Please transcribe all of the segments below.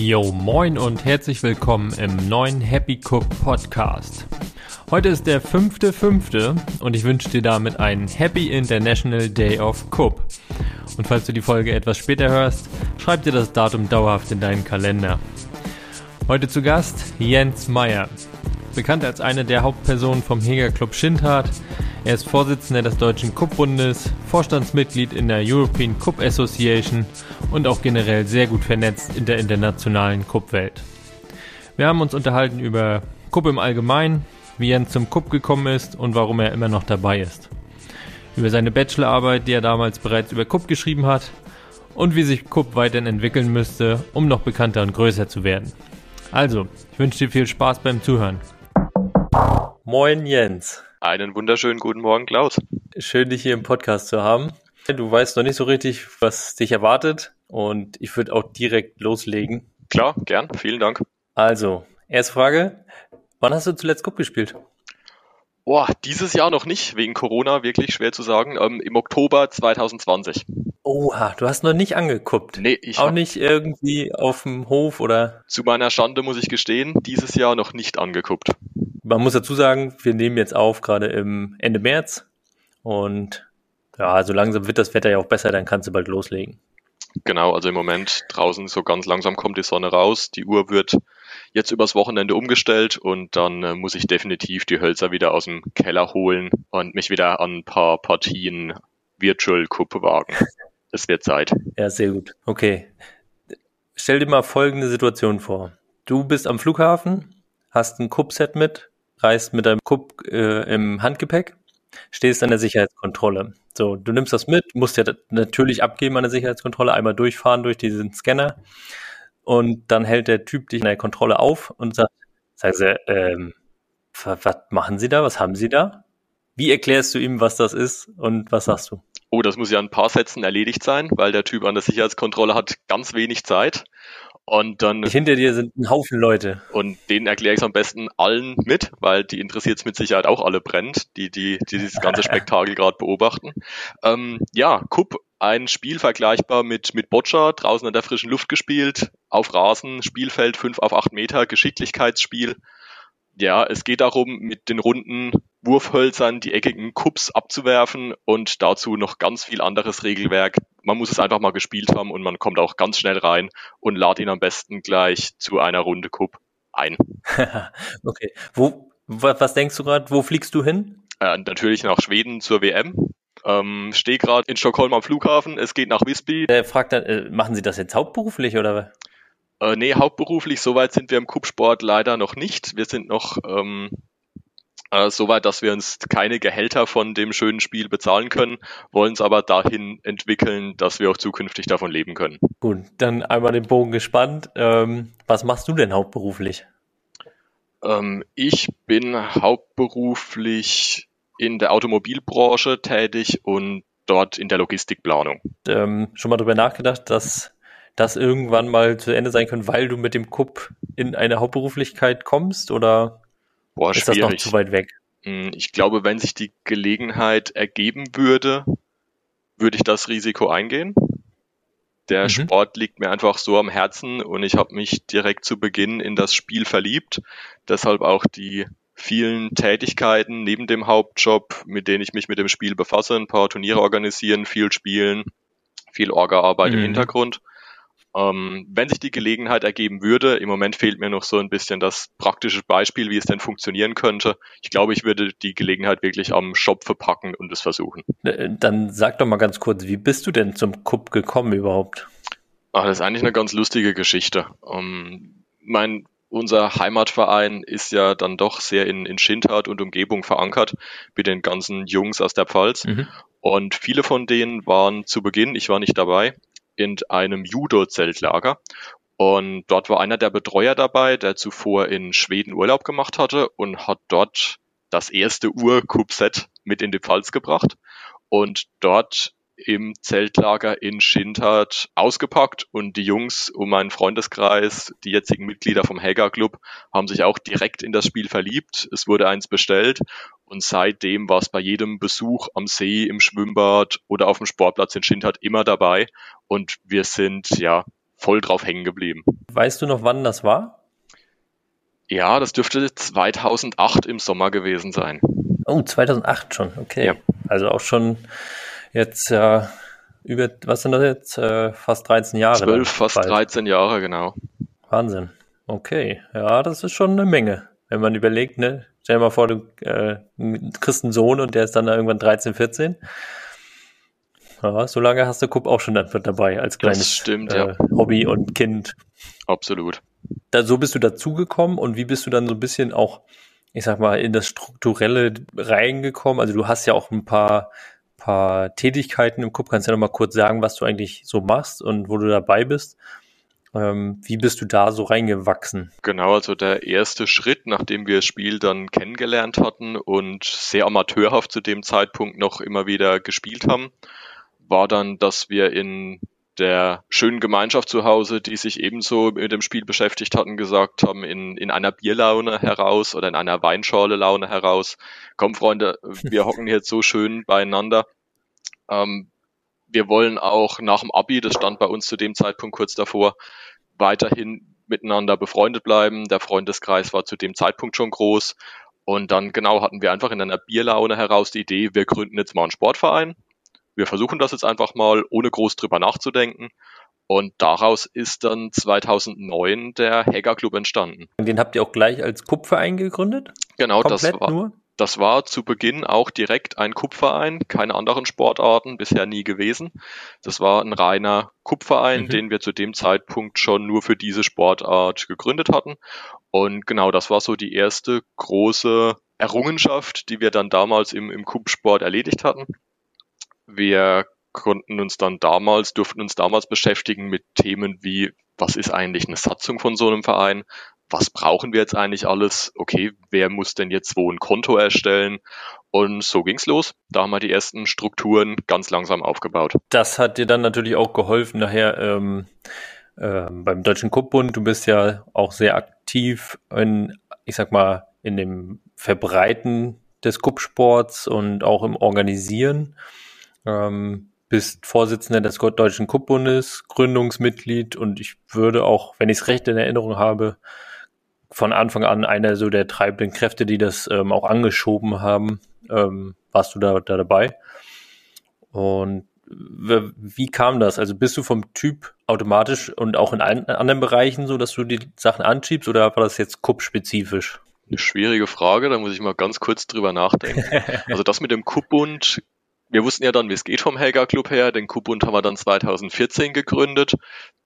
Yo, moin und herzlich willkommen im neuen Happy Cook Podcast. Heute ist der 5.5. und ich wünsche dir damit einen Happy International Day of Cook. Und falls du die Folge etwas später hörst, schreib dir das Datum dauerhaft in deinen Kalender. Heute zu Gast Jens Meyer. Bekannt als eine der Hauptpersonen vom Heger Club Schindhard. Er ist Vorsitzender des Deutschen Cup-Bundes, Vorstandsmitglied in der European Cup Association und auch generell sehr gut vernetzt in der internationalen Cup-Welt. Wir haben uns unterhalten über Cup im Allgemeinen, wie Jens zum Cup gekommen ist und warum er immer noch dabei ist. Über seine Bachelorarbeit, die er damals bereits über Cup geschrieben hat und wie sich Cup weiterhin entwickeln müsste, um noch bekannter und größer zu werden. Also, ich wünsche dir viel Spaß beim Zuhören. Moin Jens. Einen wunderschönen guten Morgen, Klaus. Schön, dich hier im Podcast zu haben. Du weißt noch nicht so richtig, was dich erwartet und ich würde auch direkt loslegen. Klar, gern. Vielen Dank. Also, erste Frage. Wann hast du zuletzt Cup gespielt? Boah, dieses Jahr noch nicht, wegen Corona, wirklich schwer zu sagen. Ähm, Im Oktober 2020. Oha, du hast noch nicht angekuppt. Nee, ich Auch nicht irgendwie auf dem Hof oder? Zu meiner Schande muss ich gestehen, dieses Jahr noch nicht angekuppt. Man muss dazu sagen, wir nehmen jetzt auf, gerade im Ende März. Und ja, so langsam wird das Wetter ja auch besser, dann kannst du bald loslegen. Genau, also im Moment draußen so ganz langsam kommt die Sonne raus. Die Uhr wird jetzt übers Wochenende umgestellt und dann äh, muss ich definitiv die Hölzer wieder aus dem Keller holen und mich wieder an ein paar Partien Virtual Cup wagen. Es wird Zeit. Ja, sehr gut. Okay. Stell dir mal folgende Situation vor. Du bist am Flughafen, hast ein Cup-Set mit, reist mit deinem Cup äh, im Handgepäck, stehst an der Sicherheitskontrolle. So, du nimmst das mit, musst ja natürlich abgeben an der Sicherheitskontrolle, einmal durchfahren durch diesen Scanner und dann hält der Typ dich in der Kontrolle auf und sagt, sagen sie, ähm, was machen Sie da? Was haben Sie da? Wie erklärst du ihm, was das ist und was sagst du? Oh, das muss ja ein paar Sätzen erledigt sein, weil der Typ an der Sicherheitskontrolle hat ganz wenig Zeit und dann. Hinter dir sind ein Haufen Leute. Und denen erkläre ich es am besten allen mit, weil die interessiert es mit Sicherheit auch alle brennt, die, die, die dieses ganze Spektakel gerade beobachten. Ähm, ja, Kupp, ein Spiel vergleichbar mit, mit Boccia, draußen in der frischen Luft gespielt, auf Rasen, Spielfeld 5 auf 8 Meter, Geschicklichkeitsspiel. Ja, es geht darum, mit den runden Wurfhölzern die eckigen Cups abzuwerfen und dazu noch ganz viel anderes Regelwerk. Man muss es einfach mal gespielt haben und man kommt auch ganz schnell rein und lad ihn am besten gleich zu einer Runde Cup ein. okay. Wo, was denkst du gerade? Wo fliegst du hin? Äh, natürlich nach Schweden zur WM. Ähm, Stehe gerade in Stockholm am Flughafen. Es geht nach Visby. Der fragt dann, äh, machen Sie das jetzt hauptberuflich oder? Äh, nee, hauptberuflich, soweit sind wir im Cup-Sport leider noch nicht. Wir sind noch ähm, äh, soweit, dass wir uns keine Gehälter von dem schönen Spiel bezahlen können, wollen es aber dahin entwickeln, dass wir auch zukünftig davon leben können. Gut, dann einmal den Bogen gespannt. Ähm, was machst du denn hauptberuflich? Ähm, ich bin hauptberuflich in der Automobilbranche tätig und dort in der Logistikplanung. Ähm, schon mal darüber nachgedacht, dass das irgendwann mal zu Ende sein können, weil du mit dem KUP in eine Hauptberuflichkeit kommst oder Boah, ist schwierig. das noch zu weit weg? Hm, ich glaube, wenn sich die Gelegenheit ergeben würde, würde ich das Risiko eingehen. Der mhm. Sport liegt mir einfach so am Herzen und ich habe mich direkt zu Beginn in das Spiel verliebt. Deshalb auch die vielen Tätigkeiten neben dem Hauptjob, mit denen ich mich mit dem Spiel befasse, ein paar Turniere organisieren, viel spielen, viel Orga-Arbeit mhm. im Hintergrund. Ähm, wenn sich die Gelegenheit ergeben würde, im Moment fehlt mir noch so ein bisschen das praktische Beispiel, wie es denn funktionieren könnte. Ich glaube, ich würde die Gelegenheit wirklich am Shop verpacken und es versuchen. Äh, dann sag doch mal ganz kurz, wie bist du denn zum Cup gekommen überhaupt? Ach, das ist eigentlich eine ganz lustige Geschichte. Ähm, mein unser Heimatverein ist ja dann doch sehr in, in Schindhard und Umgebung verankert mit den ganzen Jungs aus der Pfalz. Mhm. Und viele von denen waren zu Beginn, ich war nicht dabei, in einem Judo-Zeltlager. Und dort war einer der Betreuer dabei, der zuvor in Schweden Urlaub gemacht hatte und hat dort das erste Ur-Cup-Set mit in die Pfalz gebracht. Und dort im Zeltlager in Schindhard ausgepackt und die Jungs um meinen Freundeskreis, die jetzigen Mitglieder vom Hager Club, haben sich auch direkt in das Spiel verliebt. Es wurde eins bestellt und seitdem war es bei jedem Besuch am See, im Schwimmbad oder auf dem Sportplatz in Schindhard immer dabei und wir sind ja voll drauf hängen geblieben. Weißt du noch, wann das war? Ja, das dürfte 2008 im Sommer gewesen sein. Oh, 2008 schon, okay. Ja. Also auch schon jetzt ja über, was sind das jetzt? Äh, fast 13 Jahre. 12, fast bald. 13 Jahre, genau. Wahnsinn. Okay, ja, das ist schon eine Menge. Wenn man überlegt, ne? Stell dir mal vor, du äh, kriegst einen Sohn und der ist dann irgendwann 13, 14. Ja, so lange hast du Kupp auch schon dabei als kleines stimmt, äh, ja. Hobby und Kind. Absolut. Da, so bist du dazugekommen und wie bist du dann so ein bisschen auch, ich sag mal, in das Strukturelle reingekommen? Also du hast ja auch ein paar, paar Tätigkeiten im Kupp. Kannst du ja noch mal kurz sagen, was du eigentlich so machst und wo du dabei bist? Ähm, wie bist du da so reingewachsen? Genau, also der erste Schritt, nachdem wir das Spiel dann kennengelernt hatten und sehr amateurhaft zu dem Zeitpunkt noch immer wieder gespielt haben, war dann, dass wir in der schönen Gemeinschaft zu Hause, die sich ebenso mit dem Spiel beschäftigt hatten, gesagt haben, in, in einer Bierlaune heraus oder in einer Weinschorle-Laune heraus, komm Freunde, wir hocken jetzt so schön beieinander. Ähm, wir wollen auch nach dem Abi, das stand bei uns zu dem Zeitpunkt kurz davor, weiterhin miteinander befreundet bleiben. Der Freundeskreis war zu dem Zeitpunkt schon groß. Und dann genau hatten wir einfach in einer Bierlaune heraus die Idee, wir gründen jetzt mal einen Sportverein wir versuchen das jetzt einfach mal, ohne groß drüber nachzudenken. Und daraus ist dann 2009 der Hacker Club entstanden. Den habt ihr auch gleich als Kupferverein gegründet? Genau, Komplett das war, nur? das war zu Beginn auch direkt ein Kupferverein, keine anderen Sportarten, bisher nie gewesen. Das war ein reiner Kupferverein, mhm. den wir zu dem Zeitpunkt schon nur für diese Sportart gegründet hatten. Und genau, das war so die erste große Errungenschaft, die wir dann damals im, im Kuppsport erledigt hatten. Wir konnten uns dann damals, durften uns damals beschäftigen mit Themen wie, was ist eigentlich eine Satzung von so einem Verein? Was brauchen wir jetzt eigentlich alles? Okay, wer muss denn jetzt wo ein Konto erstellen? Und so ging's los. Da haben wir die ersten Strukturen ganz langsam aufgebaut. Das hat dir dann natürlich auch geholfen, nachher ähm, äh, beim Deutschen Kuppbund. Du bist ja auch sehr aktiv in, ich sag mal, in dem Verbreiten des Kuppsports und auch im Organisieren ähm, bist Vorsitzender des Deutschen Kuppbundes, Gründungsmitglied und ich würde auch, wenn ich es recht in Erinnerung habe, von Anfang an einer so der treibenden Kräfte, die das ähm, auch angeschoben haben, ähm, warst du da, da dabei. Und wie kam das? Also bist du vom Typ automatisch und auch in allen anderen Bereichen so, dass du die Sachen anschiebst oder war das jetzt Kupp-spezifisch? Eine schwierige Frage, da muss ich mal ganz kurz drüber nachdenken. also das mit dem Kuppbund wir wussten ja dann, wie es geht vom Helga Club her. Den Kubund haben wir dann 2014 gegründet.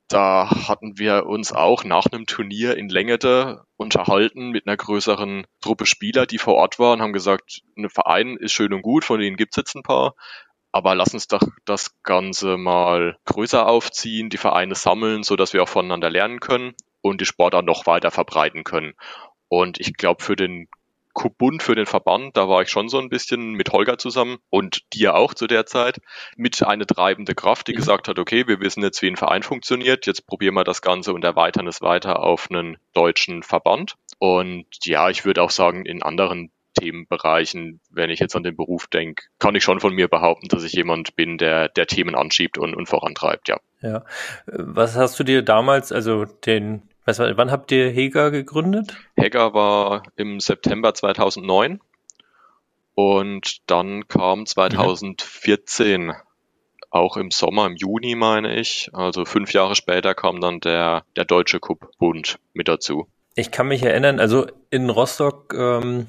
Da hatten wir uns auch nach einem Turnier in Längete unterhalten mit einer größeren Truppe Spieler, die vor Ort waren, haben gesagt, ein Verein ist schön und gut, von denen gibt's jetzt ein paar. Aber lass uns doch das Ganze mal größer aufziehen, die Vereine sammeln, so dass wir auch voneinander lernen können und die Sportart noch weiter verbreiten können. Und ich glaube, für den Bund für den Verband, da war ich schon so ein bisschen mit Holger zusammen und dir auch zu der Zeit, mit eine treibende Kraft, die mhm. gesagt hat, okay, wir wissen jetzt, wie ein Verein funktioniert, jetzt probieren wir das Ganze und erweitern es weiter auf einen deutschen Verband. Und ja, ich würde auch sagen, in anderen Themenbereichen, wenn ich jetzt an den Beruf denke, kann ich schon von mir behaupten, dass ich jemand bin, der, der Themen anschiebt und, und vorantreibt, ja. Ja. Was hast du dir damals, also den Weißt du, wann habt ihr Heger gegründet? Heger war im September 2009 und dann kam 2014, mhm. auch im Sommer, im Juni meine ich, also fünf Jahre später kam dann der, der Deutsche Cup-Bund mit dazu. Ich kann mich erinnern, also in Rostock, ähm,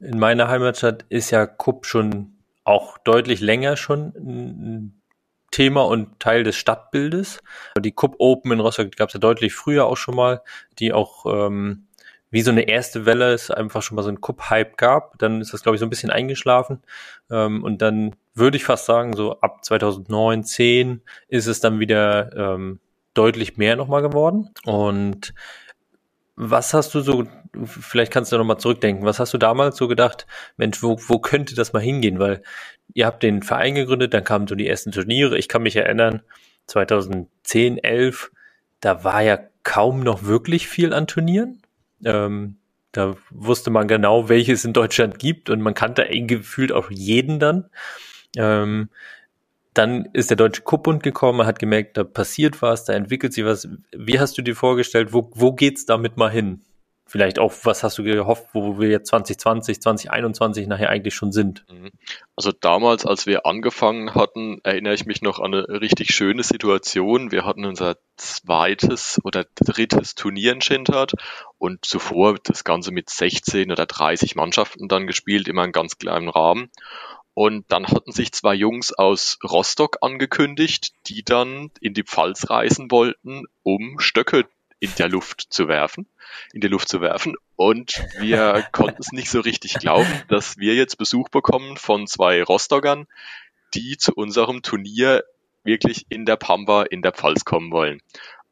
in meiner Heimatstadt, ist ja Cup schon auch deutlich länger schon ein Thema und Teil des Stadtbildes. Die Cup Open in Rostock gab es ja deutlich früher auch schon mal, die auch ähm, wie so eine erste Welle es einfach schon mal so ein Cup-Hype gab. Dann ist das, glaube ich, so ein bisschen eingeschlafen. Ähm, und dann würde ich fast sagen, so ab 2009, 10 ist es dann wieder ähm, deutlich mehr nochmal geworden. Und was hast du so, vielleicht kannst du nochmal zurückdenken, was hast du damals so gedacht, Mensch, wo, wo könnte das mal hingehen? Weil ihr habt den Verein gegründet, dann kamen so die ersten Turniere. Ich kann mich erinnern, 2010, 11, da war ja kaum noch wirklich viel an Turnieren. Ähm, da wusste man genau, welches in Deutschland gibt und man kannte gefühlt auch jeden dann. Ähm, dann ist der Deutsche Kuppbund gekommen, hat gemerkt, da passiert was, da entwickelt sich was. Wie hast du dir vorgestellt, wo, wo geht's damit mal hin? Vielleicht auch, was hast du gehofft, wo wir jetzt 2020, 2021 nachher eigentlich schon sind? Mhm. Also damals, als wir angefangen hatten, erinnere ich mich noch an eine richtig schöne Situation. Wir hatten unser zweites oder drittes Turnier in Schindert und zuvor das Ganze mit 16 oder 30 Mannschaften dann gespielt, immer in ganz kleinem Rahmen. Und dann hatten sich zwei Jungs aus Rostock angekündigt, die dann in die Pfalz reisen wollten, um Stöcke in der Luft zu werfen, in die Luft zu werfen. Und wir konnten es nicht so richtig glauben, dass wir jetzt Besuch bekommen von zwei Rostockern, die zu unserem Turnier wirklich in der Pampa in der Pfalz kommen wollen.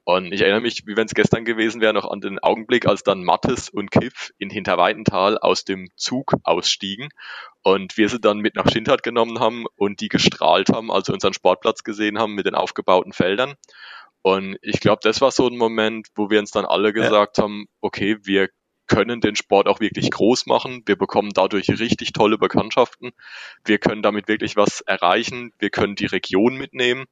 Und ich erinnere mich, wie wenn es gestern gewesen wäre, noch an den Augenblick, als dann Mattes und Kiff in Hinterweidenthal aus dem Zug ausstiegen und wir sie dann mit nach Schindert genommen haben und die gestrahlt haben, also unseren Sportplatz gesehen haben mit den aufgebauten Feldern. Und ich glaube, das war so ein Moment, wo wir uns dann alle gesagt ja. haben, okay, wir können den Sport auch wirklich groß machen. Wir bekommen dadurch richtig tolle Bekanntschaften. Wir können damit wirklich was erreichen. Wir können die Region mitnehmen.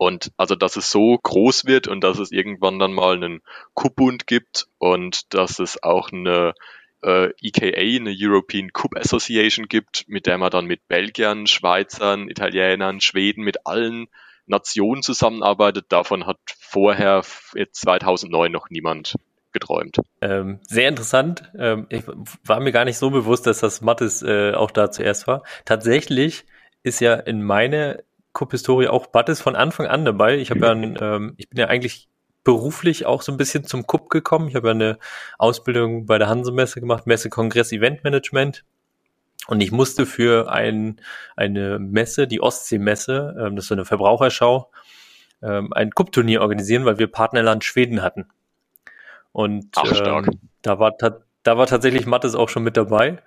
Und also, dass es so groß wird und dass es irgendwann dann mal einen Kuppbund gibt und dass es auch eine äh, EKA, eine European Cup Association gibt, mit der man dann mit Belgiern, Schweizern, Italienern, Schweden, mit allen Nation zusammenarbeitet. Davon hat vorher 2009 noch niemand geträumt. Ähm, sehr interessant. Ähm, ich war mir gar nicht so bewusst, dass das Mattes äh, auch da zuerst war. Tatsächlich ist ja in meine Cup-Historie auch Mattes von Anfang an dabei. Ich habe ja, ein, ähm, ich bin ja eigentlich beruflich auch so ein bisschen zum Cup gekommen. Ich habe ja eine Ausbildung bei der Hanse-Messe gemacht, Messe Kongress Event Management. Und ich musste für ein, eine Messe, die Ostsee-Messe, ähm, das ist so eine Verbraucherschau, ähm, ein Cup-Turnier organisieren, weil wir Partnerland Schweden hatten. Und Ach. Ähm, da, war da war tatsächlich Mattes auch schon mit dabei.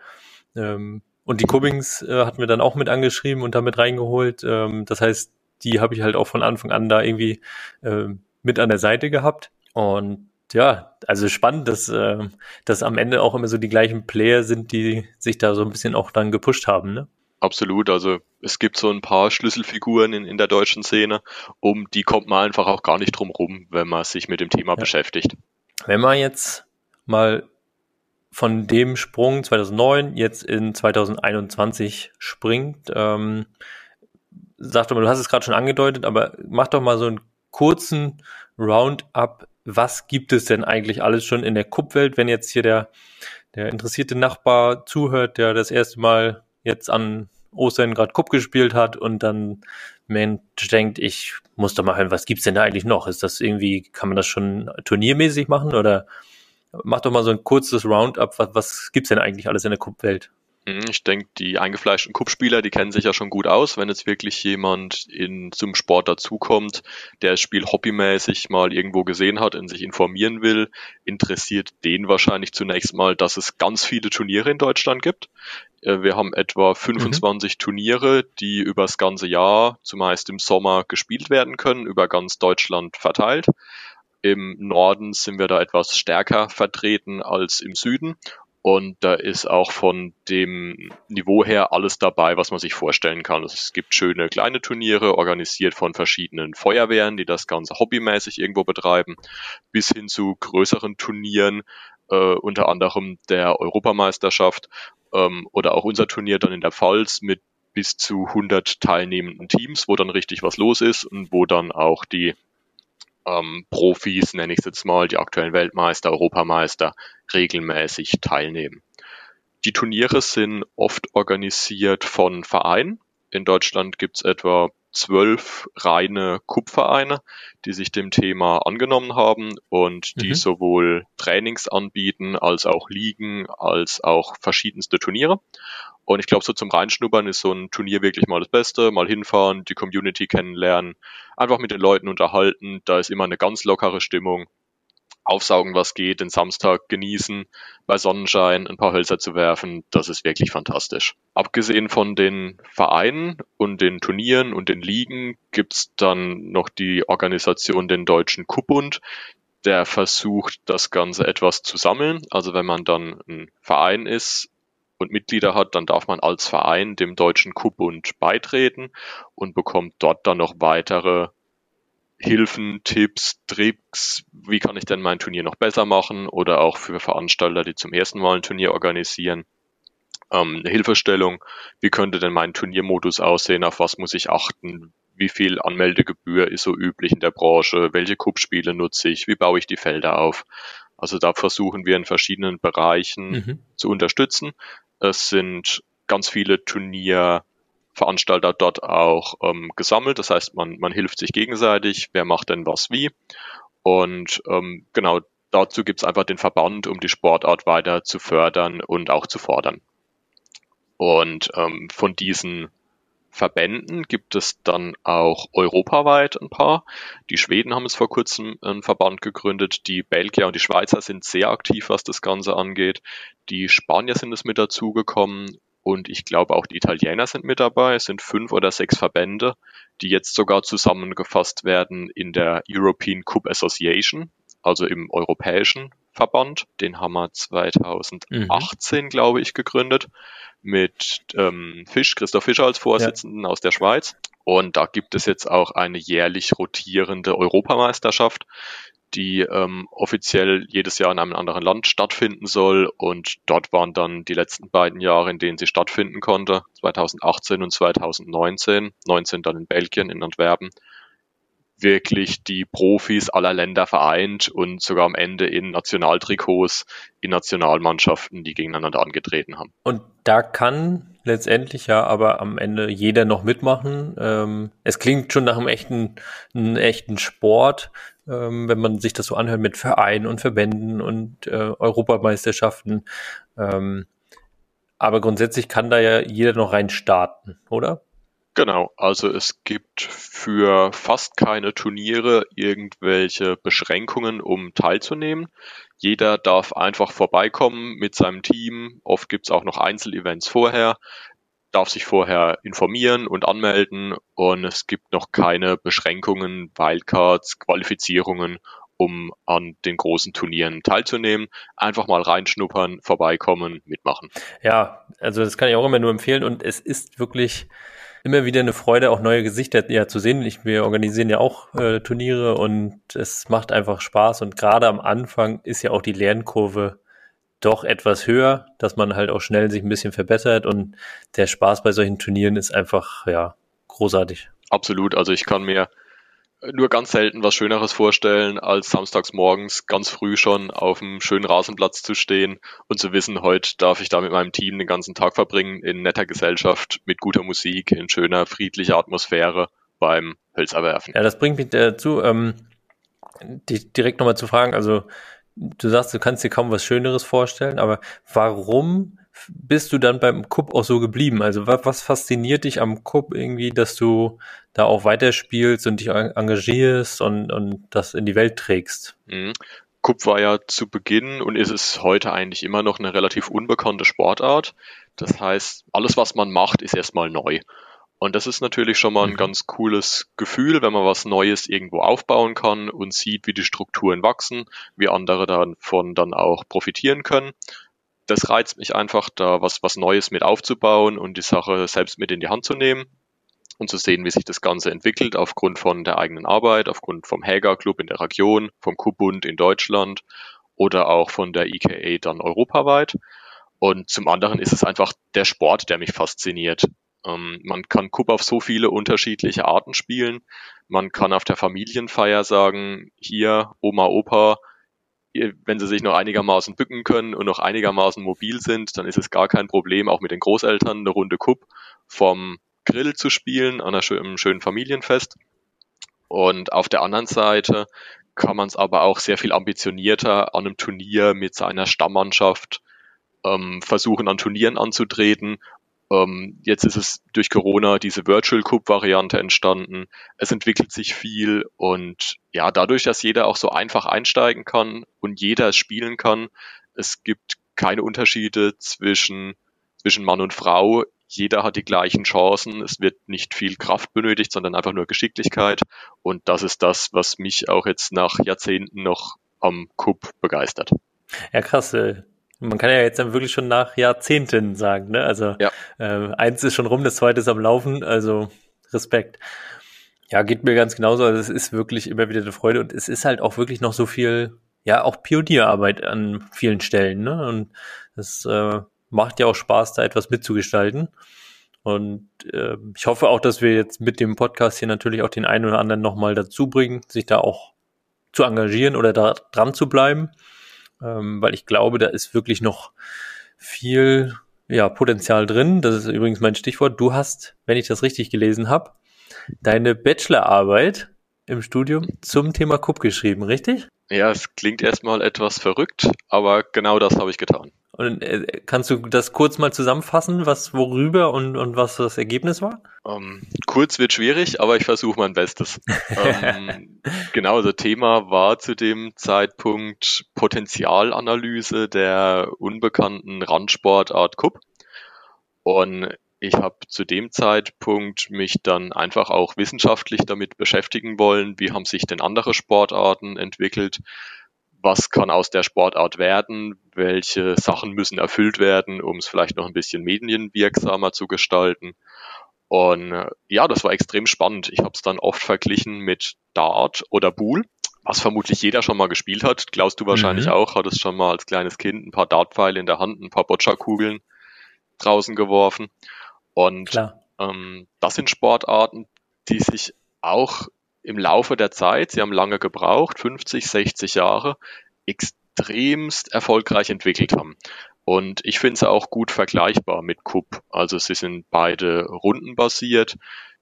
Ähm, und die Cubbings äh, hatten wir dann auch mit angeschrieben und damit reingeholt. Ähm, das heißt, die habe ich halt auch von Anfang an da irgendwie äh, mit an der Seite gehabt. Und ja, also spannend, dass, äh, dass am Ende auch immer so die gleichen Player sind, die sich da so ein bisschen auch dann gepusht haben, ne? Absolut, also es gibt so ein paar Schlüsselfiguren in, in der deutschen Szene, um die kommt man einfach auch gar nicht drum rum, wenn man sich mit dem Thema ja. beschäftigt. Wenn man jetzt mal von dem Sprung 2009 jetzt in 2021 springt, ähm, sag doch mal, du hast es gerade schon angedeutet, aber mach doch mal so einen kurzen Roundup was gibt es denn eigentlich alles schon in der Kuppwelt, wenn jetzt hier der, der interessierte Nachbar zuhört, der das erste Mal jetzt an Ostern gerade Kupp gespielt hat und dann Mensch denkt, ich muss doch mal hören, was gibt's denn da eigentlich noch? Ist das irgendwie, kann man das schon turniermäßig machen oder mach doch mal so ein kurzes Roundup, was, was gibt's denn eigentlich alles in der Kuppwelt? Mhm, ich denke, die eingefleischten Cup-Spieler, die kennen sich ja schon gut aus. Wenn jetzt wirklich jemand in, zum Sport dazukommt, der das Spiel hobbymäßig mal irgendwo gesehen hat und sich informieren will, interessiert den wahrscheinlich zunächst mal, dass es ganz viele Turniere in Deutschland gibt. Äh, wir haben etwa 25 mhm. Turniere, die übers ganze Jahr, zumeist im Sommer, gespielt werden können, über ganz Deutschland verteilt. Im Norden sind wir da etwas stärker vertreten als im Süden und da ist auch von dem Niveau her alles dabei, was man sich vorstellen kann. Es gibt schöne kleine Turniere, organisiert von verschiedenen Feuerwehren, die das Ganze hobbymäßig irgendwo betreiben, bis hin zu größeren Turnieren, äh, unter anderem der Europameisterschaft ähm, oder auch unser Turnier dann in der Pfalz mit bis zu 100 teilnehmenden Teams, wo dann richtig was los ist und wo dann auch die ähm, Profis, nenne ich es jetzt mal, die aktuellen Weltmeister, Europameister, regelmäßig teilnehmen. Die Turniere sind oft organisiert von Vereinen. In Deutschland gibt es etwa zwölf reine Kupfereine, die sich dem Thema angenommen haben und die mhm. sowohl Trainings anbieten als auch Ligen als auch verschiedenste Turniere. Und ich glaube, so zum Reinschnuppern ist so ein Turnier wirklich mal das Beste. Mal hinfahren, die Community kennenlernen, einfach mit den Leuten unterhalten. Da ist immer eine ganz lockere Stimmung. Aufsaugen, was geht, den Samstag genießen, bei Sonnenschein ein paar Hölzer zu werfen, das ist wirklich fantastisch. Abgesehen von den Vereinen und den Turnieren und den Ligen gibt's dann noch die Organisation den Deutschen Kuppbund, der versucht, das Ganze etwas zu sammeln. Also wenn man dann ein Verein ist, und Mitglieder hat, dann darf man als Verein dem Deutschen Kubbund beitreten und bekommt dort dann noch weitere Hilfen, Tipps, Tricks, wie kann ich denn mein Turnier noch besser machen oder auch für Veranstalter, die zum ersten Mal ein Turnier organisieren. Ähm, eine Hilfestellung, wie könnte denn mein Turniermodus aussehen, auf was muss ich achten, wie viel Anmeldegebühr ist so üblich in der Branche, welche Cup-Spiele nutze ich, wie baue ich die Felder auf. Also da versuchen wir in verschiedenen Bereichen mhm. zu unterstützen. Es sind ganz viele Turnier Veranstalter dort auch ähm, gesammelt. Das heißt, man, man hilft sich gegenseitig, wer macht denn was wie. Und ähm, genau dazu gibt es einfach den Verband, um die Sportart weiter zu fördern und auch zu fordern. Und ähm, von diesen Verbänden gibt es dann auch europaweit ein paar. Die Schweden haben es vor kurzem einen Verband gegründet. Die Belgier und die Schweizer sind sehr aktiv, was das Ganze angeht. Die Spanier sind es mit dazugekommen und ich glaube auch die Italiener sind mit dabei. Es sind fünf oder sechs Verbände, die jetzt sogar zusammengefasst werden in der European Cup Association, also im europäischen Verband. Den haben wir 2018, mhm. glaube ich, gegründet mit ähm, Fisch, Christoph Fischer als Vorsitzenden ja. aus der Schweiz. Und da gibt es jetzt auch eine jährlich rotierende Europameisterschaft, die ähm, offiziell jedes Jahr in einem anderen Land stattfinden soll. Und dort waren dann die letzten beiden Jahre, in denen sie stattfinden konnte, 2018 und 2019, 19 dann in Belgien, in Antwerpen, wirklich die Profis aller Länder vereint und sogar am Ende in Nationaltrikots, in Nationalmannschaften, die gegeneinander angetreten haben. Und da kann letztendlich ja aber am Ende jeder noch mitmachen. Ähm, es klingt schon nach einem echten, einem echten Sport ähm, wenn man sich das so anhört mit Vereinen und Verbänden und äh, Europameisterschaften. Ähm, aber grundsätzlich kann da ja jeder noch rein starten, oder? Genau, also es gibt für fast keine Turniere irgendwelche Beschränkungen, um teilzunehmen. Jeder darf einfach vorbeikommen mit seinem Team. Oft gibt es auch noch Einzelevents vorher darf sich vorher informieren und anmelden und es gibt noch keine Beschränkungen, Wildcards, Qualifizierungen, um an den großen Turnieren teilzunehmen. Einfach mal reinschnuppern, vorbeikommen, mitmachen. Ja, also das kann ich auch immer nur empfehlen und es ist wirklich immer wieder eine Freude, auch neue Gesichter ja, zu sehen. Ich, wir organisieren ja auch äh, Turniere und es macht einfach Spaß und gerade am Anfang ist ja auch die Lernkurve doch etwas höher, dass man halt auch schnell sich ein bisschen verbessert und der Spaß bei solchen Turnieren ist einfach, ja, großartig. Absolut. Also ich kann mir nur ganz selten was Schöneres vorstellen, als samstags morgens ganz früh schon auf einem schönen Rasenplatz zu stehen und zu wissen, heute darf ich da mit meinem Team den ganzen Tag verbringen, in netter Gesellschaft, mit guter Musik, in schöner, friedlicher Atmosphäre beim Hölzerwerfen. Ja, das bringt mich dazu, ähm, direkt nochmal zu fragen, also du sagst, du kannst dir kaum was Schöneres vorstellen, aber warum bist du dann beim Cup auch so geblieben? Also was, was fasziniert dich am Cup irgendwie, dass du da auch weiterspielst und dich engagierst und, und das in die Welt trägst? Mhm. Cup war ja zu Beginn und ist es heute eigentlich immer noch eine relativ unbekannte Sportart. Das heißt, alles, was man macht, ist erstmal neu. Und das ist natürlich schon mal ein mhm. ganz cooles Gefühl, wenn man was Neues irgendwo aufbauen kann und sieht, wie die Strukturen wachsen, wie andere davon dann auch profitieren können. Das reizt mich einfach, da was, was Neues mit aufzubauen und die Sache selbst mit in die Hand zu nehmen und zu sehen, wie sich das Ganze entwickelt aufgrund von der eigenen Arbeit, aufgrund vom Hager Club in der Region, vom Kubund in Deutschland oder auch von der IKA dann europaweit. Und zum anderen ist es einfach der Sport, der mich fasziniert. Ähm, man kann Cup auf so viele unterschiedliche Arten spielen. Man kann auf der Familienfeier sagen, hier, Oma, Opa, wenn sie sich noch einigermaßen bücken können und noch einigermaßen mobil sind, dann ist es gar kein Problem, auch mit den Großeltern eine Runde Cup vom Grill zu spielen an einem schönen Familienfest. Und auf der anderen Seite kann man es aber auch sehr viel ambitionierter an einem Turnier mit seiner Stammmannschaft ähm, versuchen, an Turnieren anzutreten ähm, jetzt ist es durch Corona diese Virtual Cup Variante entstanden. Es entwickelt sich viel und ja, dadurch, dass jeder auch so einfach einsteigen kann und jeder spielen kann, es gibt keine Unterschiede zwischen, zwischen Mann und Frau. Jeder hat die gleichen Chancen. Es wird nicht viel Kraft benötigt, sondern einfach nur Geschicklichkeit. Und das ist das, was mich auch jetzt nach Jahrzehnten noch am Cup begeistert. Ja, krass. Äh, Man kann ja jetzt dann wirklich schon nach Jahrzehnten sagen, ne? Also ja. äh, eins ist schon rum, das zweite ist am Laufen, also Respekt. Ja, geht mir ganz genauso. Also es ist wirklich immer wieder eine Freude und es ist halt auch wirklich noch so viel, ja, auch Pionierarbeit an vielen Stellen, ne? Und es äh, macht ja auch Spaß, da etwas mitzugestalten. Und äh, ich hoffe auch, dass wir jetzt mit dem Podcast hier natürlich auch den einen oder anderen nochmal dazu bringen, sich da auch zu engagieren oder da dran zu bleiben ähm, weil ich glaube, da ist wirklich noch viel ja, Potenzial drin. Das ist übrigens mein Stichwort. Du hast, wenn ich das richtig gelesen habe, deine Bachelorarbeit im Studium zum Thema Kupp geschrieben, richtig? Ja, es klingt erstmal etwas verrückt, aber genau das habe ich getan. Und äh, kannst du das kurz mal zusammenfassen, was worüber und, und was das Ergebnis war? Um, ähm, kurz wird schwierig, aber ich versuche mein Bestes. um, ähm, genau, das Thema war zu dem Zeitpunkt Potenzialanalyse der unbekannten Randsportart Cup. Und ich habe zu dem Zeitpunkt mich dann einfach auch wissenschaftlich damit beschäftigen wollen, wie haben sich denn andere Sportarten entwickelt, was kann aus der Sportart werden, welche Sachen müssen erfüllt werden, um es vielleicht noch ein bisschen medienwirksamer zu gestalten. Und äh, ja, das war extrem spannend. Ich habe es dann oft verglichen mit Dart oder Bool, was vermutlich jeder schon mal gespielt hat. Klaus, du wahrscheinlich mhm. auch, hattest schon mal als kleines Kind ein paar Dartpfeile in der Hand, ein paar Boccia-Kugeln draußen geworfen. Und ähm, das sind Sportarten, die sich auch im Laufe der Zeit, sie haben lange gebraucht, 50, 60 Jahre, extremst erfolgreich entwickelt haben. Und ich finde sie auch gut vergleichbar mit Cup. Also sie sind beide rundenbasiert.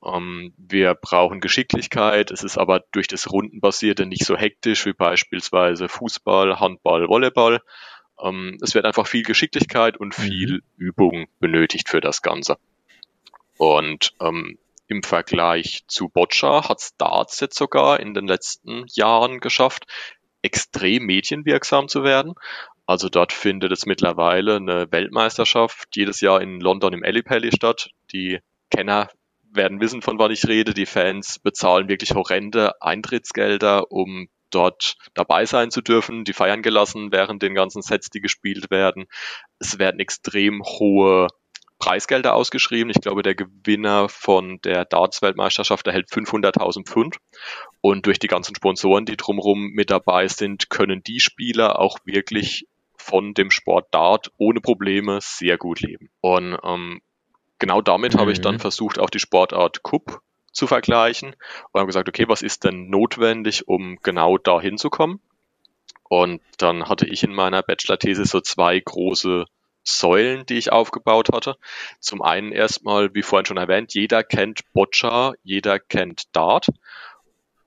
Ähm, wir brauchen Geschicklichkeit. Es ist aber durch das Rundenbasierte nicht so hektisch wie beispielsweise Fußball, Handball, Volleyball. Ähm, es wird einfach viel Geschicklichkeit und mhm. viel Übung benötigt für das Ganze. Und ähm, im Vergleich zu Boccia hat Starts jetzt sogar in den letzten Jahren geschafft, extrem medienwirksam zu werden. Also dort findet es mittlerweile eine Weltmeisterschaft jedes Jahr in London im Ellipelli statt. Die Kenner werden wissen, von wann ich rede. Die Fans bezahlen wirklich horrende Eintrittsgelder, um dort dabei sein zu dürfen. Die feiern gelassen während den ganzen Sets, die gespielt werden. Es werden extrem hohe Preisgelder ausgeschrieben. Ich glaube, der Gewinner von der Darts-Weltmeisterschaft erhält 500.000 Pfund. Und durch die ganzen Sponsoren, die drumherum mit dabei sind, können die Spieler auch wirklich von dem Sport Dart ohne Probleme sehr gut leben. Und ähm, genau damit mhm. habe ich dann mhm. versucht, auch die Sportart Cup zu vergleichen und habe gesagt, okay, was ist denn notwendig, um genau da hinzukommen? Und dann hatte ich in meiner Bachelor-These so zwei große Säulen, die ich aufgebaut hatte. Zum einen erstmal, wie vorhin schon erwähnt, jeder kennt Boccia, jeder kennt Dart.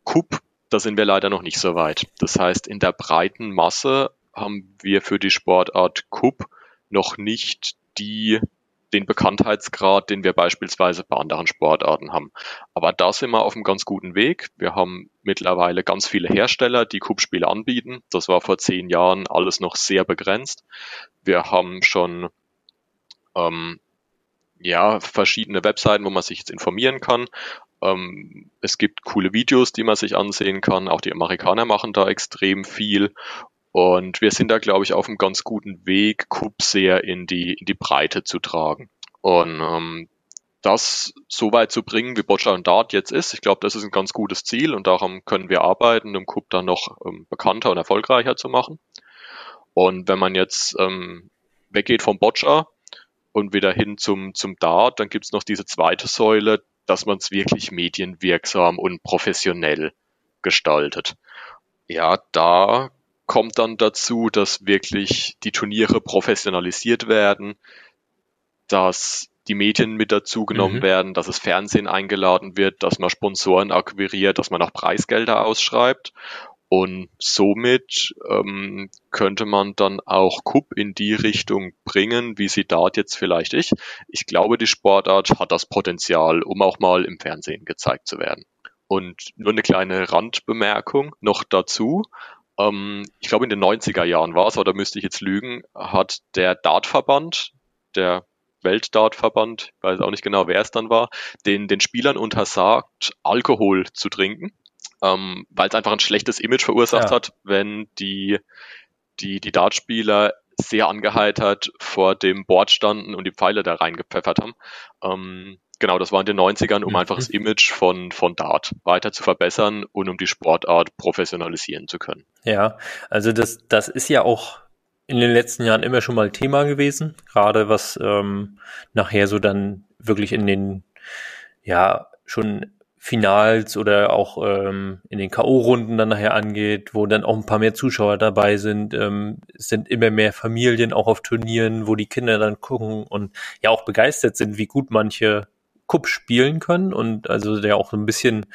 Cup, da sind wir leider noch nicht so weit. Das heißt, in der breiten Masse haben wir für die Sportart Cup noch nicht die den Bekanntheitsgrad, den wir beispielsweise bei anderen Sportarten haben. Aber da sind wir auf einem ganz guten Weg. Wir haben mittlerweile ganz viele Hersteller, die Cup-Spiele anbieten. Das war vor zehn Jahren alles noch sehr begrenzt. Wir haben schon ähm, ja, verschiedene Webseiten, wo man sich jetzt informieren kann. Ähm, es gibt coole Videos, die man sich ansehen kann. Auch die Amerikaner machen da extrem viel. Und wir sind da, glaube ich, auf einem ganz guten Weg, Cup sehr in die, in die Breite zu tragen. Und ähm, das so weit zu bringen, wie Boccia und Dart jetzt ist, ich glaube, das ist ein ganz gutes Ziel und daran können wir arbeiten, um Cup dann noch ähm, bekannter und erfolgreicher zu machen. Und wenn man jetzt ähm, weggeht vom Boccia und wieder hin zum, zum Dart, dann gibt's noch diese zweite Säule, dass man es wirklich medienwirksam und professionell gestaltet. Ja, da kommt dann dazu, dass wirklich die Turniere professionalisiert werden, dass die Medien mit dazu genommen mhm. werden, dass es Fernsehen eingeladen wird, dass man Sponsoren akquiriert, dass man auch Preisgelder ausschreibt. Und somit ähm, könnte man dann auch Cup in die Richtung bringen, wie sie Dart jetzt vielleicht ich. Ich glaube, die Sportart hat das Potenzial, um auch mal im Fernsehen gezeigt zu werden. Und nur eine kleine Randbemerkung noch dazu. Ähm, ich glaube, in den 90er Jahren war es, oder müsste ich jetzt lügen, hat der Dartverband, der Weltdartverband, ich weiß auch nicht genau, wer es dann war, den, den Spielern untersagt, Alkohol zu trinken, ähm, weil es einfach ein schlechtes Image verursacht ja. hat, wenn die, die, die Dartspieler sehr angeheitert vor dem Board standen und die Pfeile da reingepfeffert haben. Ähm, genau, das war in den 90ern, um mhm. einfach das Image von, von Dart weiter zu verbessern und um die Sportart professionalisieren zu können. Ja, also das, das ist ja auch in den letzten Jahren immer schon mal Thema gewesen, gerade was ähm, nachher so dann wirklich in den, ja, schon Finals oder auch ähm, in den K.O.-Runden dann nachher angeht, wo dann auch ein paar mehr Zuschauer dabei sind. Ähm, es sind immer mehr Familien auch auf Turnieren, wo die Kinder dann gucken und ja auch begeistert sind, wie gut manche Cup spielen können und also der auch so ein bisschen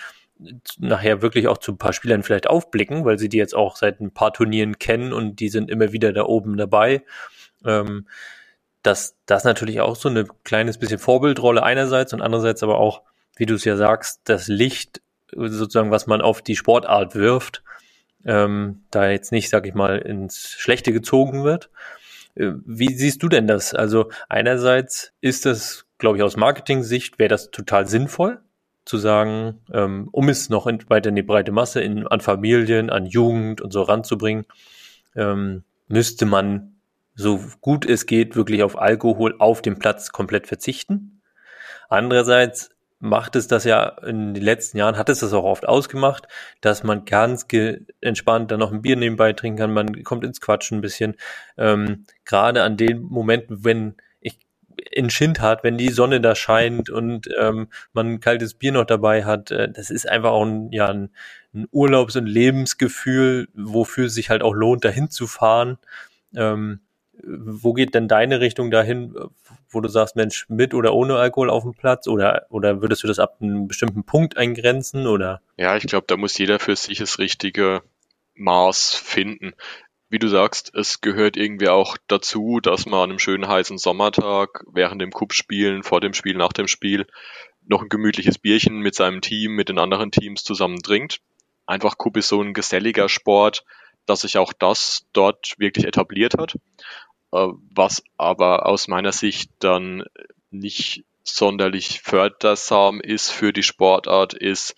nachher wirklich auch zu ein paar Spielern vielleicht aufblicken, weil sie die jetzt auch seit ein paar Turnieren kennen und die sind immer wieder da oben dabei. Ähm, dass das natürlich auch so eine kleines bisschen Vorbildrolle einerseits und andererseits aber auch wie du es ja sagst, das Licht sozusagen, was man auf die Sportart wirft, ähm, da jetzt nicht, sag ich mal, ins Schlechte gezogen wird. Äh, wie siehst du denn das? Also einerseits ist das, glaube ich, aus Marketing-Sicht wäre das total sinnvoll, zu sagen, ähm, um es noch in, weiter in die breite Masse, in, an Familien, an Jugend und so ranzubringen, ähm, müsste man so gut es geht wirklich auf Alkohol auf dem Platz komplett verzichten. Andererseits macht es das ja in den letzten Jahren, hat es das auch oft ausgemacht, dass man ganz entspannt dann noch ein Bier nebenbei trinken kann, man kommt ins Quatschen ein bisschen. Ähm, Gerade an den Momenten, wenn in Schindhart, wenn die Sonne da scheint und ähm, man ein kaltes Bier noch dabei hat, äh, das ist einfach auch ein, ja, ein, ein Urlaubs- und Lebensgefühl, wofür es sich halt auch lohnt, dahin zu fahren. Ähm, wo geht denn deine Richtung dahin, wo du sagst, Mensch, mit oder ohne Alkohol auf dem Platz? Oder, oder würdest du das ab einem bestimmten Punkt eingrenzen? Oder? Ja, ich glaube, da muss jeder für sich das richtige Maß finden. Wie du sagst, es gehört irgendwie auch dazu, dass man an einem schönen heißen Sommertag während dem Cup-Spielen, vor dem Spiel, nach dem Spiel noch ein gemütliches Bierchen mit seinem Team, mit den anderen Teams zusammen trinkt. Einfach Cup ist so ein geselliger Sport, dass sich auch das dort wirklich etabliert hat. Äh, was aber aus meiner Sicht dann nicht sonderlich fördersam ist für die Sportart, ist,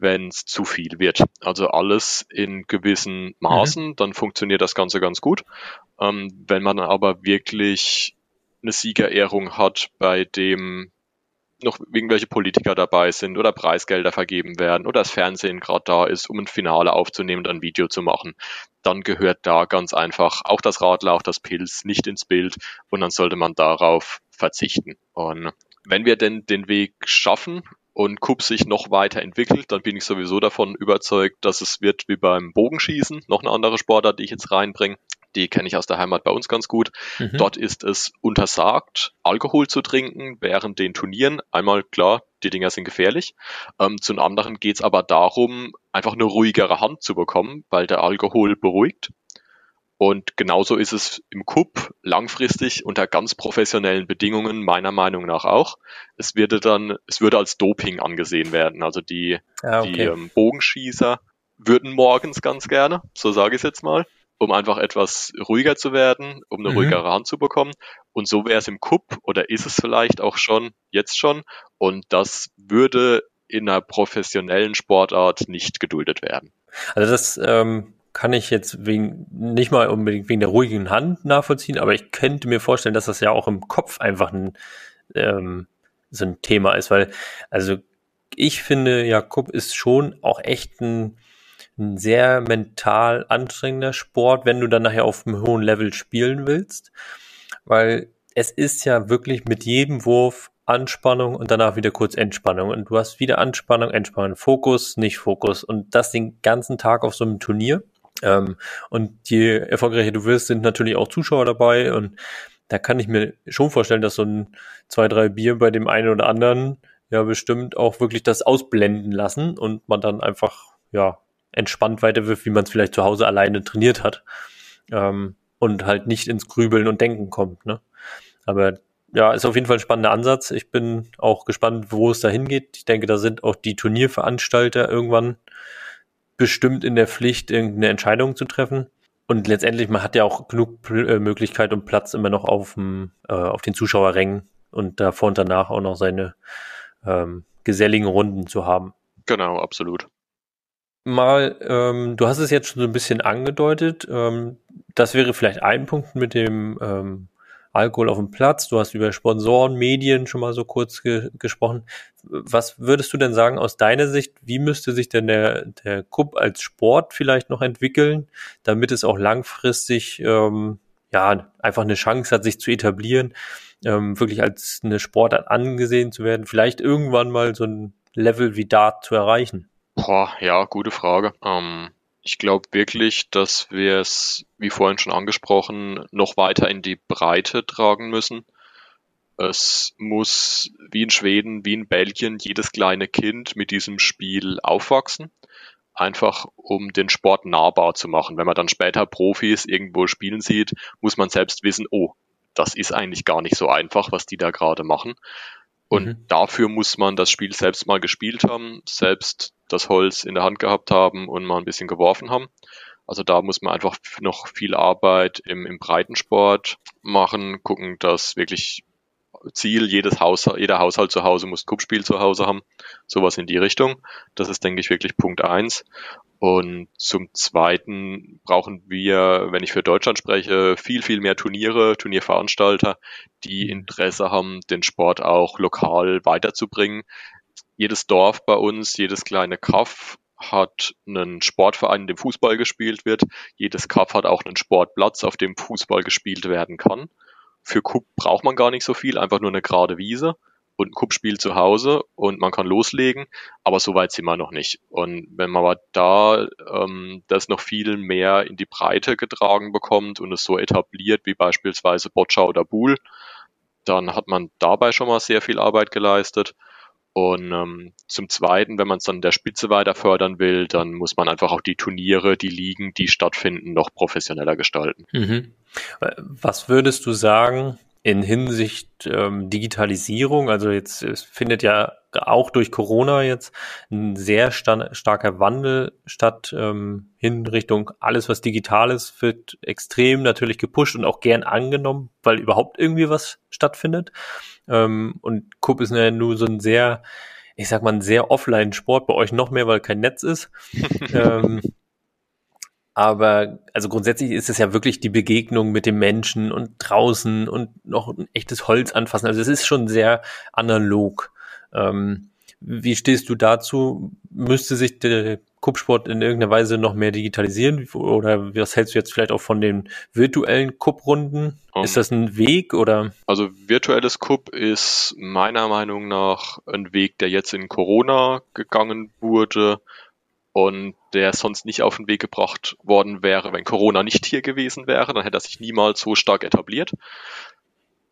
wenn es zu viel wird. Also alles in gewissen Maßen, mhm. dann funktioniert das Ganze ganz gut. Ähm, wenn man aber wirklich eine Siegerehrung hat, bei dem noch irgendwelche Politiker dabei sind oder Preisgelder vergeben werden oder das Fernsehen gerade da ist, um ein Finale aufzunehmen und ein Video zu machen, dann gehört da ganz einfach auch das Radler, auch das Pilz nicht ins Bild und dann sollte man darauf verzichten. Und wenn wir denn den Weg schaffen und Kup sich noch weiter entwickelt, dann bin ich sowieso davon überzeugt, dass es wird wie beim Bogenschießen, noch eine andere Sportart, die ich jetzt reinbringe, die kenne ich aus der Heimat bei uns ganz gut. Mhm. Dort ist es untersagt, Alkohol zu trinken während den Turnieren. Einmal klar, die Dinger sind gefährlich. Ähm, zum anderen geht es aber darum, einfach eine ruhigere Hand zu bekommen, weil der Alkohol beruhigt. Und genauso ist es im Cup langfristig unter ganz professionellen Bedingungen meiner Meinung nach auch. Es würde dann, es würde als Doping angesehen werden. Also die, ah, okay. die ähm, Bogenschießer würden morgens ganz gerne, so sage ich es jetzt mal, um einfach etwas ruhiger zu werden, um eine mhm. ruhigere Hand zu bekommen. Und so wäre es im Cup oder ist es vielleicht auch schon, jetzt schon. Und das würde in einer professionellen Sportart nicht geduldet werden. Also das ähm, kann ich jetzt wegen, nicht mal unbedingt wegen der ruhigen Hand nachvollziehen, aber ich könnte mir vorstellen, dass das ja auch im Kopf einfach ein, ähm, so ein Thema ist, weil, also ich finde, Jakob ist schon auch echt ein ein sehr mental anstrengender Sport, wenn du dann nachher auf einem hohen Level spielen willst, weil es ist ja wirklich mit jedem Wurf Anspannung und danach wieder kurz Entspannung und du hast wieder Anspannung, Entspannung, Fokus, nicht Fokus und das den ganzen Tag auf so einem Turnier. Ähm, und je erfolgreicher du wirst, sind natürlich auch Zuschauer dabei und da kann ich mir schon vorstellen, dass so ein zwei, drei Bier bei dem einen oder anderen ja bestimmt auch wirklich das ausblenden lassen und man dann einfach ja entspannt weiterwirft, wie man es vielleicht zu Hause alleine trainiert hat. Ähm, und halt nicht ins Grübeln und Denken kommt. Ne? Aber ja, ist auf jeden Fall ein spannender Ansatz. Ich bin auch gespannt, wo es da hingeht. Ich denke, da sind auch die Turnierveranstalter irgendwann bestimmt in der Pflicht, irgendeine Entscheidung zu treffen. Und letztendlich, man hat ja auch genug äh, Möglichkeit und Platz immer noch auf, dem, äh, auf den Zuschauerrängen und davor und danach auch noch seine ähm, geselligen Runden zu haben. Genau, absolut. mal, ähm, du hast es jetzt schon so ein bisschen angedeutet, ähm, das wäre vielleicht ein Punkt mit dem ähm, Alkohol auf dem Platz. Du hast über Sponsoren, Medien schon mal so kurz ge gesprochen. Was würdest du denn sagen aus deiner Sicht? Wie müsste sich denn der, der Cup als Sport vielleicht noch entwickeln, damit es auch langfristig ähm, ja einfach eine Chance hat, sich zu etablieren, ähm, wirklich als eine Sportart angesehen zu werden, vielleicht irgendwann mal so ein Level wie Dart zu erreichen? Boah, ja, gute Frage. Ähm, ich glaube wirklich, dass wir es, wie vorhin schon angesprochen, noch weiter in die Breite tragen müssen. Es muss wie in Schweden, wie in Belgien jedes kleine Kind mit diesem Spiel aufwachsen. Einfach um den Sport nahbar zu machen. Wenn man dann später Profis irgendwo spielen sieht, muss man selbst wissen, oh, das ist eigentlich gar nicht so einfach, was die da gerade machen. Und mhm. dafür muss man das Spiel selbst mal gespielt haben, selbst das Holz in der Hand gehabt haben und mal ein bisschen geworfen haben. Also da muss man einfach noch viel Arbeit im, im Breitensport machen, gucken, dass wirklich Ziel, jedes Haus, jeder Haushalt zu Hause muss Kuppspiel zu Hause haben. Sowas in die Richtung. Das ist, denke ich, wirklich Punkt eins. Und zum Zweiten brauchen wir, wenn ich für Deutschland spreche, viel, viel mehr Turniere, Turnierveranstalter, die Interesse haben, den Sport auch lokal weiterzubringen. Jedes Dorf bei uns, jedes kleine Kaff hat einen Sportverein, in dem Fußball gespielt wird. Jedes Kaff hat auch einen Sportplatz, auf dem Fußball gespielt werden kann. Für Cup braucht man gar nicht so viel, einfach nur eine gerade Wiese und ein Cup-Spiel zu Hause und man kann loslegen, aber so weit sind wir noch nicht. Und wenn man aber da ähm, das noch viel mehr in die Breite getragen bekommt und es so etabliert wie beispielsweise Boccia oder Buhl, dann hat man dabei schon mal sehr viel Arbeit geleistet. Und ähm, zum Zweiten, wenn man es dann der Spitze weiter fördern will, dann muss man einfach auch die Turniere, die Ligen, die stattfinden, noch professioneller gestalten. Mhm. Was würdest du sagen in Hinsicht ähm, Digitalisierung? Also jetzt es findet ja auch durch Corona jetzt ein sehr starker Wandel statt ähm, hin Richtung alles, was digital ist, wird extrem natürlich gepusht und auch gern angenommen, weil überhaupt irgendwie was stattfindet. Ähm, und Coop ist ja nur so ein sehr, ich sag mal, ein sehr Offline-Sport, bei euch noch mehr, weil kein Netz ist. ähm, aber also grundsätzlich ist es ja wirklich die Begegnung mit dem Menschen und draußen und noch ein echtes Holz anfassen. Also es ist schon sehr analog. Ähm, wie stehst du dazu? Müsste sich der Kuppsport in irgendeiner Weise noch mehr digitalisieren? Oder was hältst du jetzt vielleicht auch von den virtuellen Kupprunden? Um, ist das ein Weg oder? Also virtuelles Kupp ist meiner Meinung nach ein Weg, der jetzt in Corona gegangen wurde und der sonst nicht auf den Weg gebracht worden wäre, wenn Corona nicht hier gewesen wäre. Dann hätte er sich niemals so stark etabliert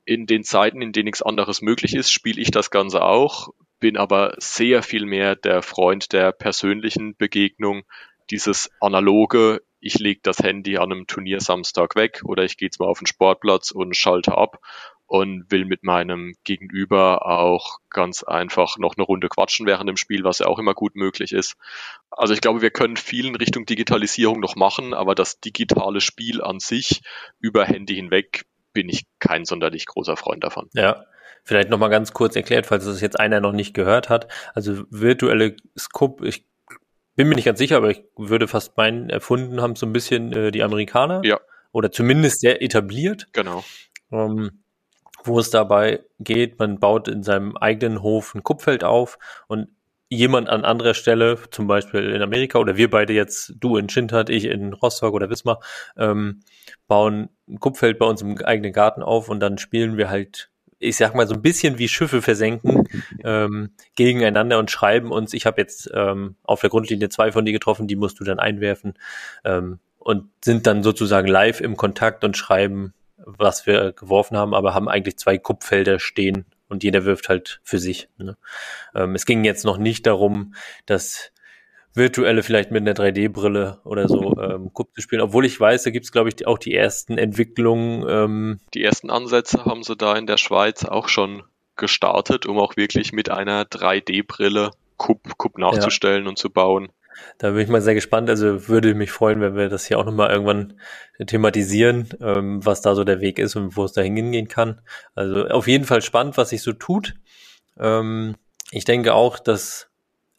in den Zeiten, in denen nichts anderes möglich ist, spiele ich das Ganze auch, bin aber sehr viel mehr der Freund der persönlichen Begegnung, dieses analoge, ich lege das Handy an einem Turnier Samstag weg oder ich gehe jetzt mal auf den Sportplatz und schalte ab und will mit meinem Gegenüber auch ganz einfach noch eine Runde quatschen während dem Spiel, was ja auch immer gut möglich ist. Also ich glaube, wir können viel in Richtung Digitalisierung noch machen, aber das digitale Spiel an sich über Handy hinweg bin ich kein sonderlich großer Freund davon. Ja. Vielleicht nochmal ganz kurz erklärt, falls das jetzt einer noch nicht gehört hat. Also virtuelle Scope, ich bin mir nicht ganz sicher, aber ich würde fast meinen, erfunden haben so ein bisschen äh, die Amerikaner. Ja. Oder zumindest sehr etabliert. Genau. Ähm, wo es dabei geht, man baut in seinem eigenen Hof ein Kupfeld auf und jemand an anderer Stelle, zum Beispiel in Amerika oder wir beide jetzt, du in Schindert, ich in Rostock oder Wismar, ähm, bauen ein Kupfeld bei uns im eigenen Garten auf und dann spielen wir halt, ich sag mal so ein bisschen wie Schiffe versenken ähm, gegeneinander und schreiben uns, ich habe jetzt ähm, auf der Grundlinie zwei von dir getroffen, die musst du dann einwerfen ähm, und sind dann sozusagen live im Kontakt und schreiben, was wir geworfen haben, aber haben eigentlich zwei Kupfelder stehen und jeder wirft halt für sich. Ne? Ähm, es ging jetzt noch nicht darum, dass virtuelle vielleicht mit einer 3D-Brille oder so ähm, Cup zu spielen, obwohl ich weiß, da gibt es, glaube ich, auch die ersten Entwicklungen. Ähm, die ersten Ansätze haben sie da in der Schweiz auch schon gestartet, um auch wirklich mit einer 3D-Brille Cup, Cup nachzustellen ja. und zu bauen. Da bin ich mal sehr gespannt. Also würde mich freuen, wenn wir das hier auch nochmal irgendwann thematisieren, ähm, was da so der Weg ist und wo es da hingehen kann. Also auf jeden Fall spannend, was sich so tut. Ähm, ich denke auch, dass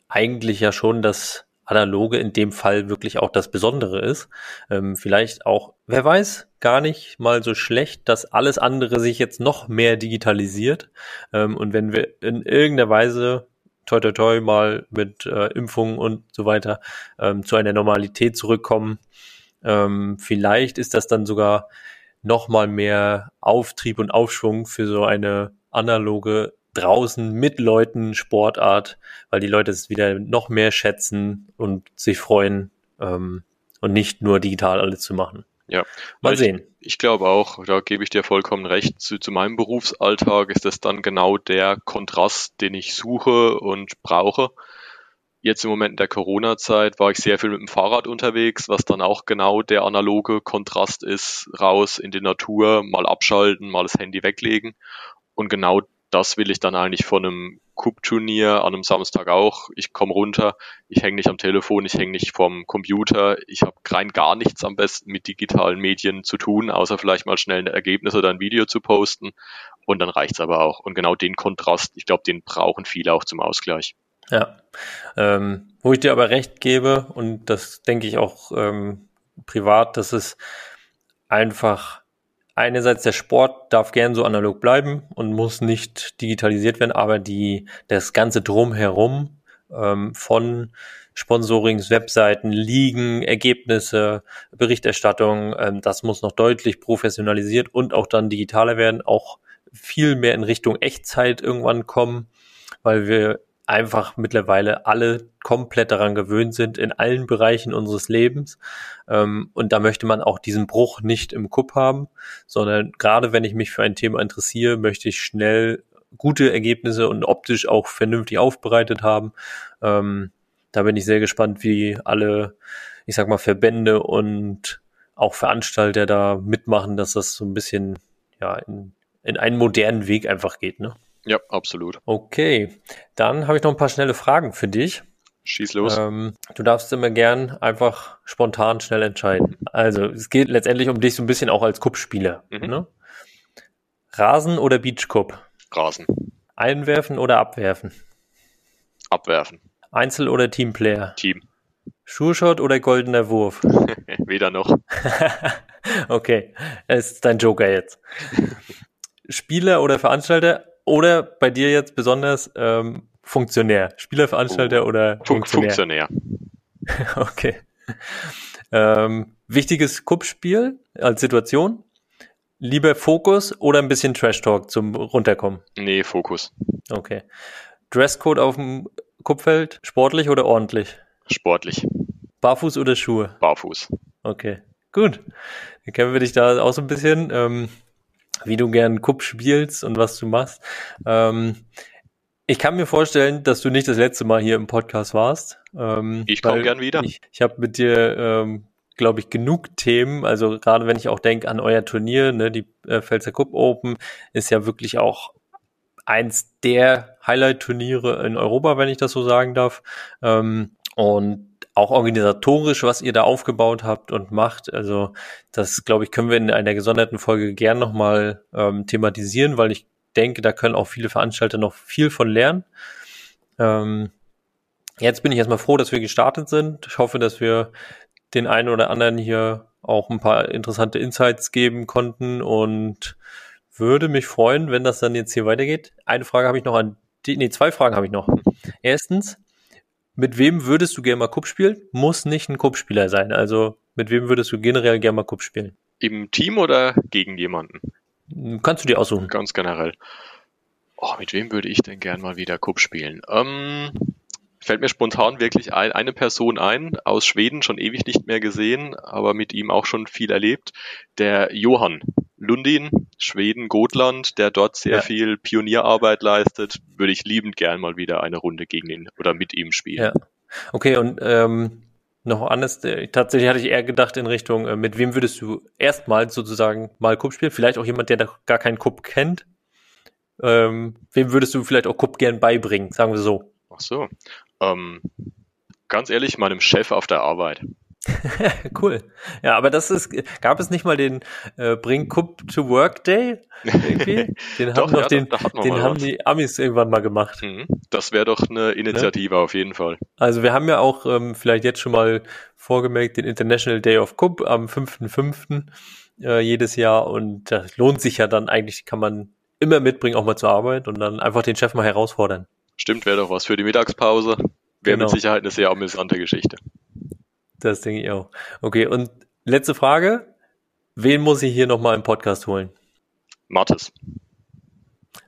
eigentlich ja schon das analoge in dem Fall wirklich auch das Besondere ist. Ähm, vielleicht auch, wer weiß, gar nicht mal so schlecht, dass alles andere sich jetzt noch mehr digitalisiert. Ähm, und wenn wir in irgendeiner Weise toi toi toi mal mit äh, Impfungen und so weiter ähm, zu einer Normalität zurückkommen, ähm, vielleicht ist das dann sogar noch mal mehr Auftrieb und Aufschwung für so eine analoge draußen mit Leuten Sportart, weil die Leute es wieder noch mehr schätzen und sich freuen ähm, und nicht nur digital alles zu machen. Ja, mal ich, sehen. Ich glaube auch, da gebe ich dir vollkommen recht. Zu, zu meinem Berufsalltag ist das dann genau der Kontrast, den ich suche und brauche. Jetzt im Moment in der Corona-Zeit war ich sehr viel mit dem Fahrrad unterwegs, was dann auch genau der analoge Kontrast ist, raus in die Natur, mal abschalten, mal das Handy weglegen. Und genau das will ich dann eigentlich von einem Cup-Turnier an einem Samstag auch. Ich komme runter, ich hänge nicht am Telefon, ich hänge nicht vom Computer, ich habe rein gar nichts am besten mit digitalen Medien zu tun, außer vielleicht mal schnell ein Ergebnis oder ein Video zu posten. Und dann reicht's aber auch. Und genau den Kontrast, ich glaube, den brauchen viele auch zum Ausgleich. Ja, ähm, wo ich dir aber recht gebe, und das denke ich auch ähm, privat, dass es einfach einerseits der Sport darf gern so analog bleiben und muss nicht digitalisiert werden, aber die, das ganze Drumherum ähm, von Sponsorings, Webseiten, Ligen, Ergebnisse, Berichterstattung, ähm, das muss noch deutlich professionalisiert und auch dann digitaler werden, auch viel mehr in Richtung Echtzeit irgendwann kommen, weil wir einfach mittlerweile alle komplett daran gewöhnt sind in allen Bereichen unseres Lebens. Ähm, und da möchte man auch diesen Bruch nicht im Kupp haben, sondern gerade wenn ich mich für ein Thema interessiere, möchte ich schnell gute Ergebnisse und optisch auch vernünftig aufbereitet haben. Ähm, da bin ich sehr gespannt, wie alle, ich sag mal, Verbände und auch Veranstalter da mitmachen, dass das so ein bisschen ja in, in einen modernen Weg einfach geht, ne? Ja, absolut. Okay, dann habe ich noch ein paar schnelle Fragen für dich. Schieß los. Ähm, du darfst immer gern einfach spontan schnell entscheiden. Also es geht letztendlich um dich so ein bisschen auch als Cup-Spieler. Mhm. Ne? Rasen oder Beachcup? Rasen. Einwerfen oder abwerfen? Abwerfen. Einzel- oder Teamplayer? Team. Schuhshot oder goldener Wurf? Weder noch. okay, es ist dein Joker jetzt. Spieler oder Veranstalter oder bei dir jetzt besonders ähm, Funktionär? Spielerveranstalter oh. oder Funktionär? Funktionär. okay. Ähm, wichtiges Kuppspiel als Situation? Lieber Fokus oder ein bisschen Trash Talk zum Runterkommen? Nee, Fokus. Okay. Dresscode auf dem Kuppfeld, sportlich oder ordentlich? Sportlich. Barfuß oder Schuhe? Barfuß. Okay, gut. Dann kennen wir dich da auch so ein bisschen. Ähm, wie du gern Kupp spielst und was du machst. Ähm, ich kann mir vorstellen, dass du nicht das letzte Mal hier im Podcast warst. Ähm, ich komme gern wieder. Ich, ich habe mit dir, ähm, glaube ich, genug Themen. Also gerade wenn ich auch denke an euer Turnier, ne, die äh, Pfälzer Cup Open ist ja wirklich auch eins der Highlight-Turniere in Europa, wenn ich das so sagen darf. Ähm, und auch organisatorisch, was ihr da aufgebaut habt und macht. Also das, glaube ich, können wir in einer gesonderten Folge gern nochmal ähm, thematisieren, weil ich denke, da können auch viele Veranstalter noch viel von lernen. Ähm, jetzt bin ich erstmal froh, dass wir gestartet sind. Ich hoffe, dass wir den einen oder anderen hier auch ein paar interessante Insights geben konnten und würde mich freuen, wenn das dann jetzt hier weitergeht. Eine Frage habe ich noch an nee, zwei Fragen habe ich noch. Erstens, mit wem würdest du gerne mal Cup spielen? Muss nicht ein Cup-Spieler sein. Also mit wem würdest du generell gerne mal Cup spielen? Im Team oder gegen jemanden? Kannst du dir aussuchen. Ganz generell. Oh, mit wem würde ich denn gern mal wieder Cup spielen? Ähm, fällt mir spontan wirklich ein, eine Person ein, aus Schweden, schon ewig nicht mehr gesehen, aber mit ihm auch schon viel erlebt. Der Johann Lundin, Schweden, Gotland, der dort sehr ja. viel Pionierarbeit leistet, würde ich liebend gern mal wieder eine Runde gegen ihn oder mit ihm spielen. Ja. Okay, und ähm, noch anders, äh, tatsächlich hatte ich eher gedacht in Richtung, äh, mit wem würdest du erstmal sozusagen mal Cup spielen? Vielleicht auch jemand, der da gar keinen Cup kennt. Ähm, wem würdest du vielleicht auch Cup gern beibringen, sagen wir so? Ach so. Ähm, ganz ehrlich, meinem Chef auf der Arbeit. cool. Ja, aber das ist, gab es nicht mal den äh, Bring Cup to Work Day? Irgendwie? Den Doch, haben, ja, den, den haben die Amis irgendwann mal gemacht. Mhm. Das wäre doch eine Initiative auf jeden Fall. Also wir haben ja auch ähm, vielleicht jetzt schon mal vorgemerkt den International Day of Cup am 5.5. Äh, jedes Jahr und das lohnt sich ja dann eigentlich, kann man immer mitbringen, auch mal zur Arbeit und dann einfach den Chef mal herausfordern. Stimmt, wäre doch was für die Mittagspause. Wäre Genau. mit Sicherheit eine sehr amüsante Geschichte. Das denke ich auch. Okay, und letzte Frage. Wen muss ich hier nochmal im Podcast holen? Mathis.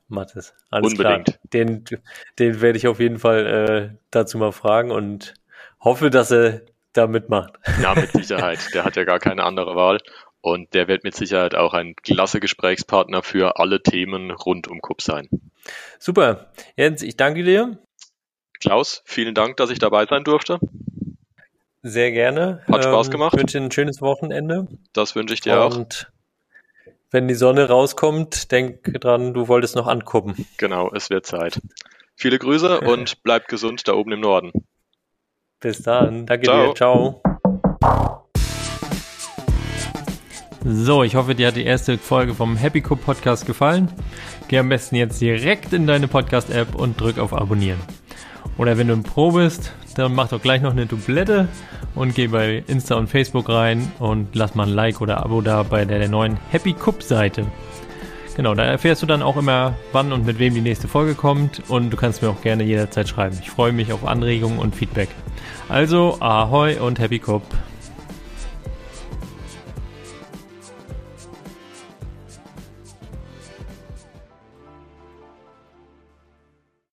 Mathis. Alles Unbedingt. klar. Den, den werde ich auf jeden Fall äh, dazu mal fragen und hoffe, dass er da mitmacht. Ja, mit Sicherheit. Der hat ja gar keine andere Wahl. Und der wird mit Sicherheit auch ein klasse Gesprächspartner für alle Themen rund um Cup sein. Super. Jens, ich danke dir. Klaus, vielen Dank, dass ich dabei sein durfte. Sehr gerne. Hat Spaß gemacht. Ich wünsche dir ein schönes Wochenende. Das wünsche ich dir auch. Und wenn die Sonne rauskommt, denk dran, du wolltest noch angucken. Genau, es wird Zeit. Viele Grüße und bleibt gesund da oben im Norden. Bis dann. Danke Ciao. dir. Ciao. So, ich hoffe, dir hat die erste Folge vom Happy Cup Podcast gefallen. Geh am besten jetzt direkt in deine Podcast-App und drück auf Abonnieren. Oder wenn du ein Pro bist, dann mach doch gleich noch eine Dublette und geh bei Insta und Facebook rein und lass mal ein Like oder Abo da bei der, der neuen Happy Cup Seite. Genau, da erfährst du dann auch immer, wann und mit wem die nächste Folge kommt und du kannst mir auch gerne jederzeit schreiben. Ich freue mich auf Anregungen und Feedback. Also, Ahoi und Happy Cup.